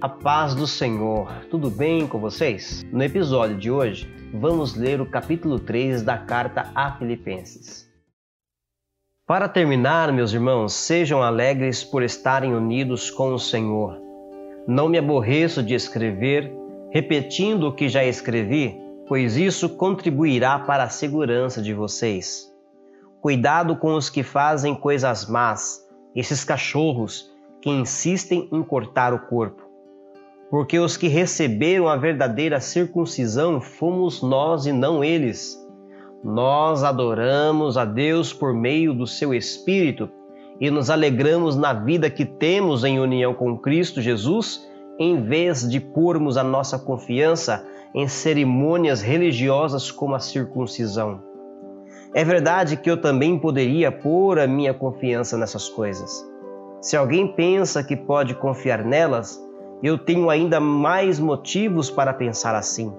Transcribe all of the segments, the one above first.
A paz do Senhor, tudo bem com vocês? No episódio de hoje, vamos ler o capítulo 3 da carta a Filipenses. Para terminar, meus irmãos, sejam alegres por estarem unidos com o Senhor. Não me aborreço de escrever, repetindo o que já escrevi, pois isso contribuirá para a segurança de vocês. Cuidado com os que fazem coisas más, esses cachorros que insistem em cortar o corpo porque os que receberam a verdadeira circuncisão fomos nós e não eles. Nós adoramos a Deus por meio do seu Espírito e nos alegramos na vida que temos em união com Cristo Jesus, em vez de pormos a nossa confiança em cerimônias religiosas como a circuncisão. É verdade que eu também poderia pôr a minha confiança nessas coisas. Se alguém pensa que pode confiar nelas, eu tenho ainda mais motivos para pensar assim.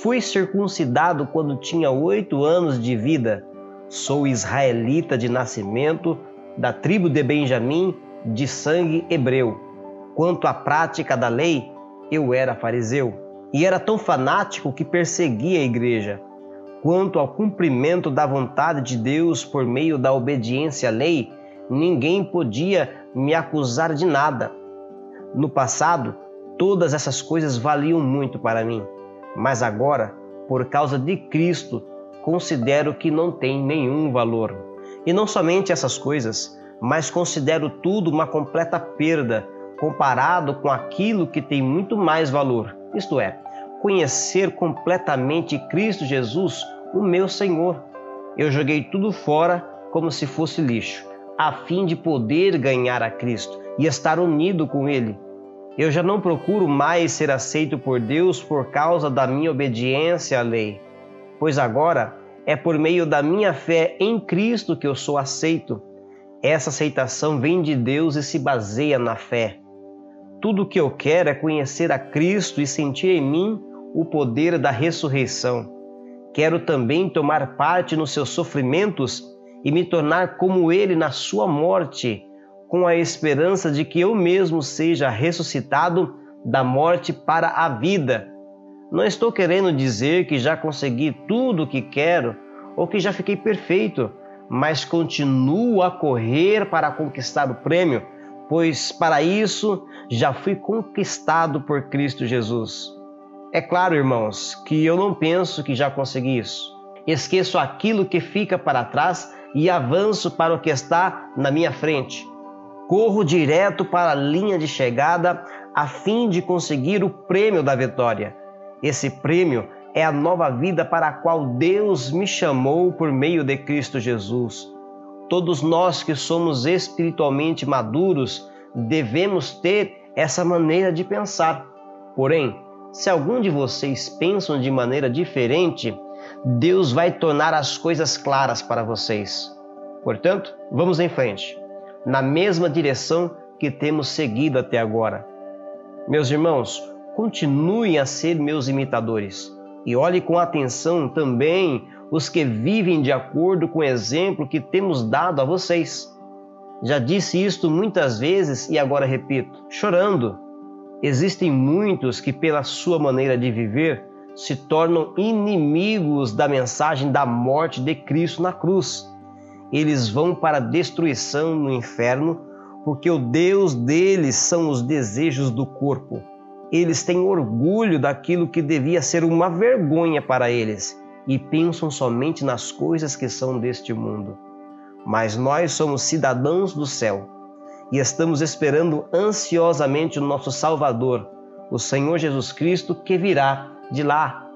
Fui circuncidado quando tinha oito anos de vida. Sou israelita de nascimento, da tribo de Benjamim, de sangue hebreu. Quanto à prática da lei, eu era fariseu e era tão fanático que perseguia a igreja. Quanto ao cumprimento da vontade de Deus por meio da obediência à lei, ninguém podia me acusar de nada no passado, todas essas coisas valiam muito para mim, mas agora, por causa de Cristo, considero que não tem nenhum valor. E não somente essas coisas, mas considero tudo uma completa perda comparado com aquilo que tem muito mais valor, isto é, conhecer completamente Cristo Jesus, o meu Senhor. Eu joguei tudo fora como se fosse lixo, a fim de poder ganhar a Cristo e estar unido com Ele. Eu já não procuro mais ser aceito por Deus por causa da minha obediência à lei, pois agora é por meio da minha fé em Cristo que eu sou aceito. Essa aceitação vem de Deus e se baseia na fé. Tudo o que eu quero é conhecer a Cristo e sentir em mim o poder da ressurreição. Quero também tomar parte nos seus sofrimentos e me tornar como Ele na sua morte com a esperança de que eu mesmo seja ressuscitado da morte para a vida. Não estou querendo dizer que já consegui tudo o que quero ou que já fiquei perfeito, mas continuo a correr para conquistar o prêmio, pois para isso já fui conquistado por Cristo Jesus. É claro, irmãos, que eu não penso que já consegui isso. Esqueço aquilo que fica para trás e avanço para o que está na minha frente. Corro direto para a linha de chegada a fim de conseguir o prêmio da vitória. Esse prêmio é a nova vida para a qual Deus me chamou por meio de Cristo Jesus. Todos nós que somos espiritualmente maduros devemos ter essa maneira de pensar. Porém, se algum de vocês pensam de maneira diferente, Deus vai tornar as coisas claras para vocês. Portanto, vamos em frente na mesma direção que temos seguido até agora. Meus irmãos, continuem a ser meus imitadores e olhe com atenção também os que vivem de acordo com o exemplo que temos dado a vocês. Já disse isto muitas vezes e agora repito, chorando. Existem muitos que, pela sua maneira de viver, se tornam inimigos da mensagem da morte de Cristo na cruz eles vão para a destruição no inferno, porque o Deus deles são os desejos do corpo. Eles têm orgulho daquilo que devia ser uma vergonha para eles e pensam somente nas coisas que são deste mundo. Mas nós somos cidadãos do céu e estamos esperando ansiosamente o nosso Salvador, o Senhor Jesus Cristo, que virá de lá.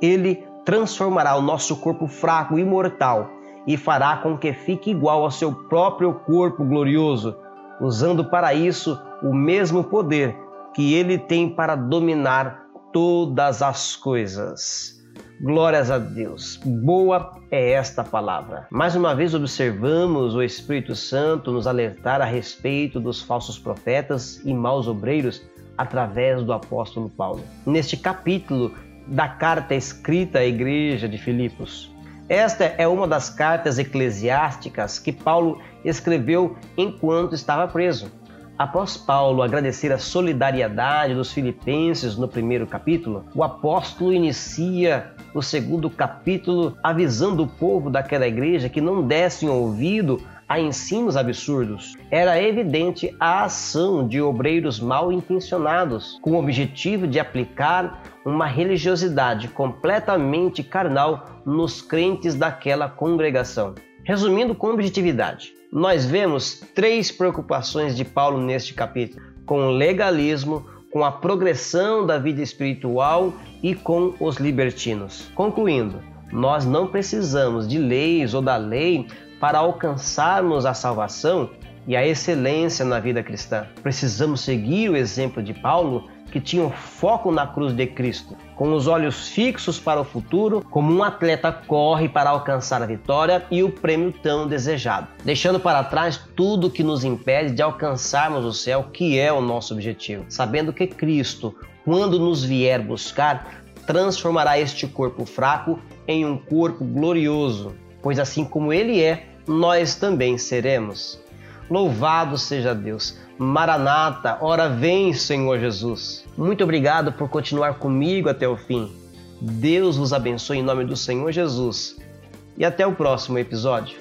Ele transformará o nosso corpo fraco e mortal e fará com que fique igual ao seu próprio corpo glorioso, usando para isso o mesmo poder que ele tem para dominar todas as coisas. Glórias a Deus. Boa é esta palavra. Mais uma vez observamos o Espírito Santo nos alertar a respeito dos falsos profetas e maus obreiros através do apóstolo Paulo. Neste capítulo da carta escrita à igreja de Filipos, esta é uma das cartas eclesiásticas que Paulo escreveu enquanto estava preso. Após Paulo agradecer a solidariedade dos filipenses no primeiro capítulo, o apóstolo inicia o segundo capítulo avisando o povo daquela igreja que não dessem ouvido a ensinos absurdos. Era evidente a ação de obreiros mal intencionados, com o objetivo de aplicar uma religiosidade completamente carnal nos crentes daquela congregação. Resumindo com objetividade, nós vemos três preocupações de Paulo neste capítulo: com o legalismo, com a progressão da vida espiritual e com os libertinos. Concluindo, nós não precisamos de leis ou da lei para alcançarmos a salvação e a excelência na vida cristã. Precisamos seguir o exemplo de Paulo, que tinha um foco na cruz de Cristo, com os olhos fixos para o futuro, como um atleta corre para alcançar a vitória e o prêmio tão desejado, deixando para trás tudo que nos impede de alcançarmos o céu, que é o nosso objetivo, sabendo que Cristo, quando nos vier buscar, transformará este corpo fraco em um corpo glorioso, pois assim como ele é, nós também seremos. Louvado seja Deus. Maranata, ora vem, Senhor Jesus. Muito obrigado por continuar comigo até o fim. Deus vos abençoe em nome do Senhor Jesus. E até o próximo episódio.